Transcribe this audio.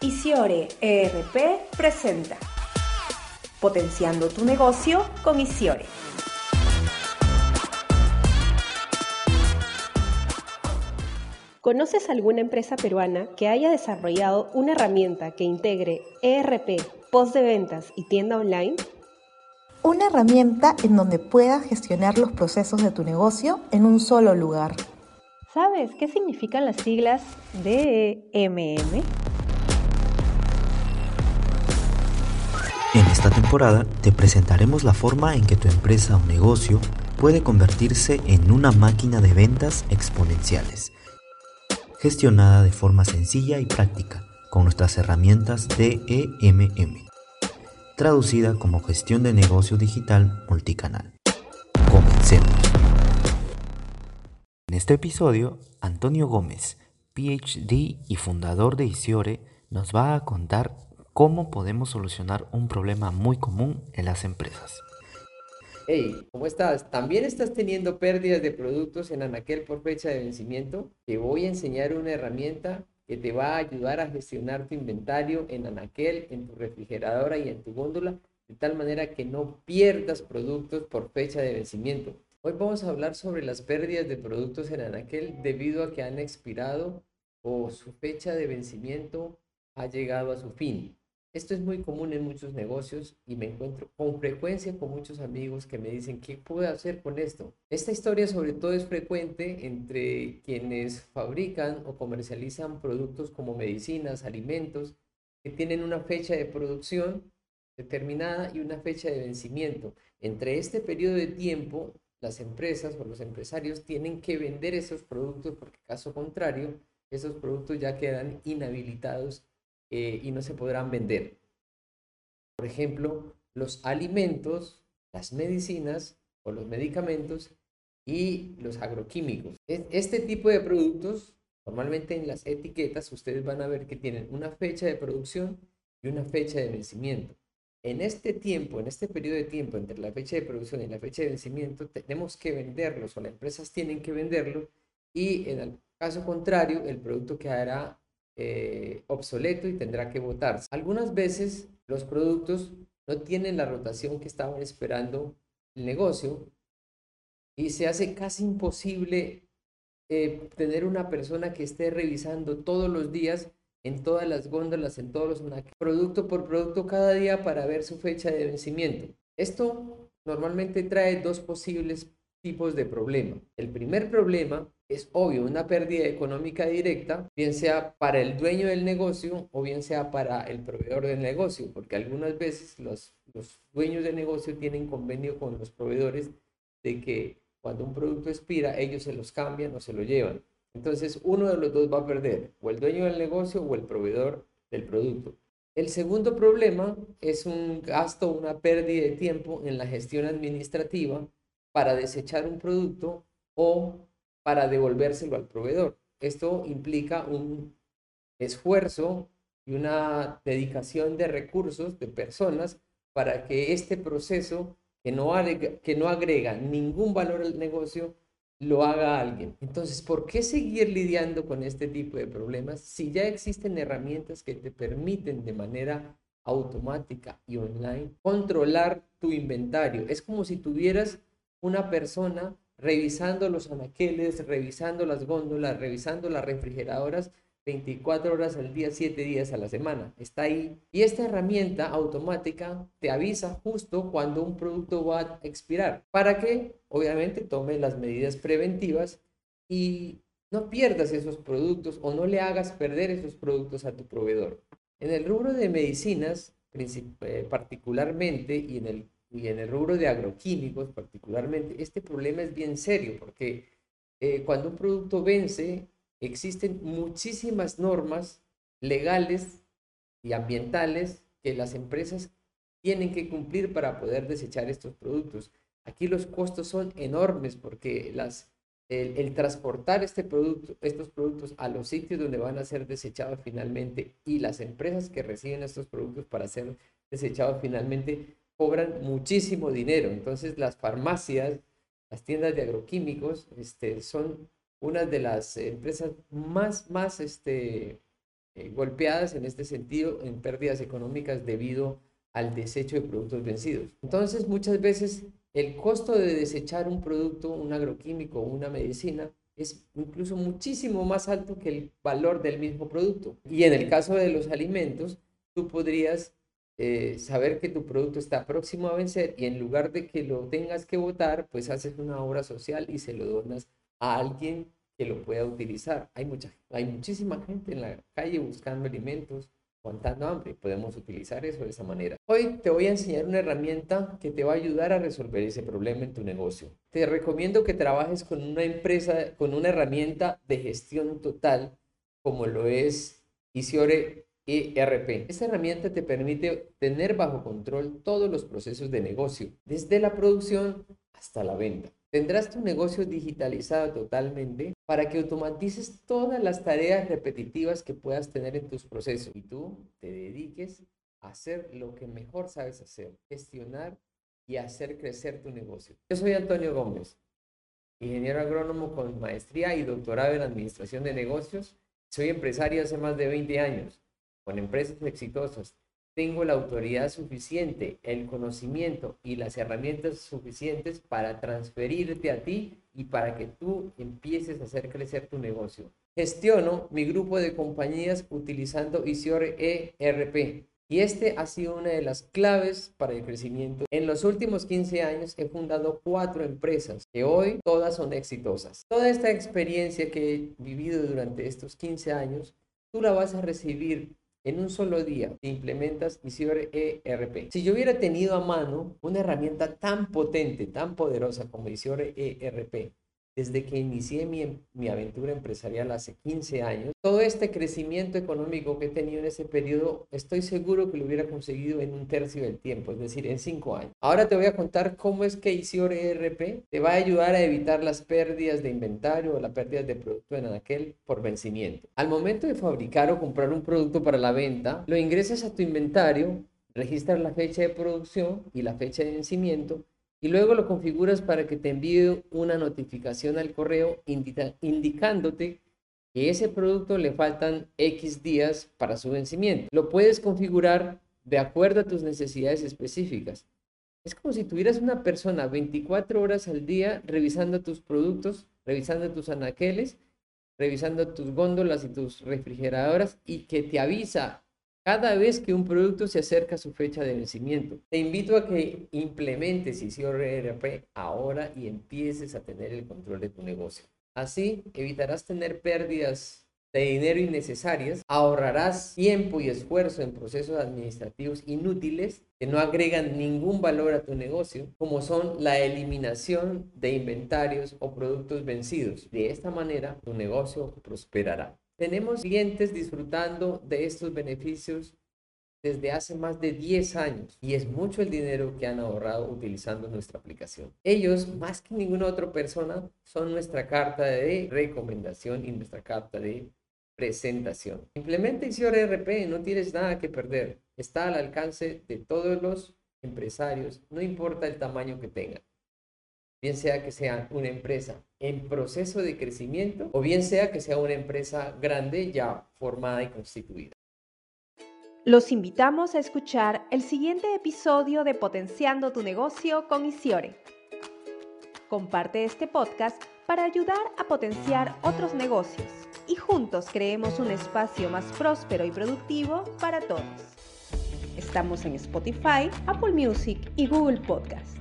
Isiore ERP presenta Potenciando tu negocio con Isiore. ¿Conoces alguna empresa peruana que haya desarrollado una herramienta que integre ERP, post de ventas y tienda online? Una herramienta en donde puedas gestionar los procesos de tu negocio en un solo lugar. ¿Sabes qué significan las siglas DMM? En esta temporada te presentaremos la forma en que tu empresa o negocio puede convertirse en una máquina de ventas exponenciales, gestionada de forma sencilla y práctica con nuestras herramientas DEMM, traducida como gestión de negocio digital multicanal. Comencemos. En este episodio, Antonio Gómez, PhD y fundador de Isiore, nos va a contar cómo podemos solucionar un problema muy común en las empresas. Hey, ¿cómo estás? ¿También estás teniendo pérdidas de productos en Anaquel por fecha de vencimiento? Te voy a enseñar una herramienta que te va a ayudar a gestionar tu inventario en Anaquel, en tu refrigeradora y en tu góndola, de tal manera que no pierdas productos por fecha de vencimiento. Hoy vamos a hablar sobre las pérdidas de productos en Anaquel debido a que han expirado o su fecha de vencimiento ha llegado a su fin. Esto es muy común en muchos negocios y me encuentro con frecuencia con muchos amigos que me dicen, ¿qué puedo hacer con esto? Esta historia sobre todo es frecuente entre quienes fabrican o comercializan productos como medicinas, alimentos, que tienen una fecha de producción determinada y una fecha de vencimiento. Entre este periodo de tiempo, las empresas o los empresarios tienen que vender esos productos porque caso contrario, esos productos ya quedan inhabilitados eh, y no se podrán vender. Por ejemplo, los alimentos, las medicinas o los medicamentos y los agroquímicos. Este tipo de productos, normalmente en las etiquetas, ustedes van a ver que tienen una fecha de producción y una fecha de vencimiento. En este tiempo, en este periodo de tiempo entre la fecha de producción y la fecha de vencimiento, tenemos que venderlos o las empresas tienen que venderlos y en el caso contrario, el producto quedará eh, obsoleto y tendrá que votarse. Algunas veces los productos no tienen la rotación que estaban esperando el negocio y se hace casi imposible eh, tener una persona que esté revisando todos los días en todas las góndolas, en todos los producto por producto cada día para ver su fecha de vencimiento. Esto normalmente trae dos posibles tipos de problema. El primer problema es obvio una pérdida económica directa, bien sea para el dueño del negocio o bien sea para el proveedor del negocio, porque algunas veces los, los dueños del negocio tienen convenio con los proveedores de que cuando un producto expira, ellos se los cambian o se lo llevan. Entonces, uno de los dos va a perder, o el dueño del negocio o el proveedor del producto. El segundo problema es un gasto, una pérdida de tiempo en la gestión administrativa para desechar un producto o para devolvérselo al proveedor. Esto implica un esfuerzo y una dedicación de recursos de personas para que este proceso que no, agrega, que no agrega ningún valor al negocio lo haga alguien. Entonces, ¿por qué seguir lidiando con este tipo de problemas si ya existen herramientas que te permiten de manera automática y online controlar tu inventario? Es como si tuvieras una persona revisando los anaqueles, revisando las góndolas, revisando las refrigeradoras 24 horas al día, 7 días a la semana. Está ahí. Y esta herramienta automática te avisa justo cuando un producto va a expirar. Para que, obviamente, tome las medidas preventivas y no pierdas esos productos o no le hagas perder esos productos a tu proveedor. En el rubro de medicinas, eh, particularmente, y en el y en el rubro de agroquímicos particularmente, este problema es bien serio porque eh, cuando un producto vence, existen muchísimas normas legales y ambientales que las empresas tienen que cumplir para poder desechar estos productos. Aquí los costos son enormes porque las, el, transportar este producto, estos productos a los sitios donde van a ser desechados finalmente y las empresas que reciben estos productos para ser desechados finalmente cobran muchísimo dinero. Entonces las farmacias, las tiendas de agroquímicos, este, son una de las empresas más, más este, eh, golpeadas en este sentido en pérdidas económicas debido al desecho de productos vencidos. Entonces, muchas veces el costo de desechar un producto, un agroquímico una medicina es incluso muchísimo más alto que el valor del mismo producto. Y en el caso de los alimentos, tú podrías eh, saber que tu producto está próximo a vencer y en lugar de que lo tengas que votar, pues haces una obra social y se lo donas a alguien que lo pueda utilizar. Hay, mucha, hay muchísima gente en la calle buscando alimentos, aguantando hambre. Podemos utilizar eso de esa manera. Hoy te voy a enseñar una herramienta que te va a ayudar a resolver ese problema en tu negocio. Te recomiendo que trabajes con una empresa, con una herramienta de gestión total, como lo es Isiore ERP. Esta herramienta te permite tener bajo control todos los procesos de negocio, desde la producción hasta la venta. Tendrás tu negocio digitalizado totalmente para que automatices todas las tareas repetitivas que puedas tener en tus procesos y tú te dediques a hacer lo que mejor sabes hacer, gestionar y hacer crecer tu negocio. Yo soy Antonio Gómez, ingeniero agrónomo con maestría y doctorado en administración de negocios. Soy empresario hace más de 20 años con empresas exitosas, tengo la autoridad suficiente, el conocimiento y las herramientas suficientes para transferirte a ti y para que tú empieces a hacer crecer tu negocio. Gestiono mi grupo de compañías utilizando Isiore ERP. Y este ha sido una de las claves para el crecimiento. En los últimos 15 años he fundado cuatro empresas que hoy todas son exitosas. Toda esta experiencia que he vivido durante estos 15 años, tú la vas a recibir en un solo día te implementas Isiore ERP. Si yo hubiera tenido a mano una herramienta tan potente, tan poderosa como Isiore ERP, desde que inicié mi, aventura empresarial hace 15 años, todo este crecimiento económico que he tenido en ese periodo, estoy seguro que lo hubiera conseguido en un tercio del tiempo, es decir, en 5 años. Ahora te voy a contar cómo es que Isiore ERP te va a ayudar a evitar las pérdidas de inventario o las pérdidas de producto en aquel por vencimiento. Al momento de fabricar o comprar un producto para la venta, lo ingresas a tu inventario, registras la fecha de producción y la fecha de vencimiento y luego lo configuras para que te envíe una notificación al correo indicándote que ese producto le faltan X días para su vencimiento. Lo puedes configurar de acuerdo a tus necesidades específicas. Es como si tuvieras una persona 24 horas al día revisando tus productos, revisando tus anaqueles, revisando tus góndolas y tus refrigeradoras y que te avisa cada vez que un producto se acerca a su fecha de vencimiento. Te invito a que implementes ERP ahora y empieces a tener el control de tu negocio. Así evitarás tener pérdidas de dinero innecesarias, ahorrarás tiempo y esfuerzo en procesos administrativos inútiles que no agregan ningún valor a tu negocio, como son la eliminación de inventarios o productos vencidos. De esta manera, tu negocio prosperará. Tenemos clientes disfrutando de estos beneficios desde hace más de 10 años y es mucho el dinero que han ahorrado utilizando nuestra aplicación. Ellos, más que ninguna otra persona, son nuestra carta de recomendación y nuestra carta de presentación. Implementa Isiore RP, no tienes nada que perder. Está al alcance de todos los empresarios, no importa el tamaño que tengan bien sea que sea una empresa en proceso de crecimiento o bien sea que sea una empresa grande ya formada y constituida. Los invitamos a escuchar el siguiente episodio de Potenciando tu negocio con Isiore. Comparte este podcast para ayudar a potenciar otros negocios y juntos creemos un espacio más próspero y productivo para todos. Estamos en Spotify, Apple Music y Google Podcast.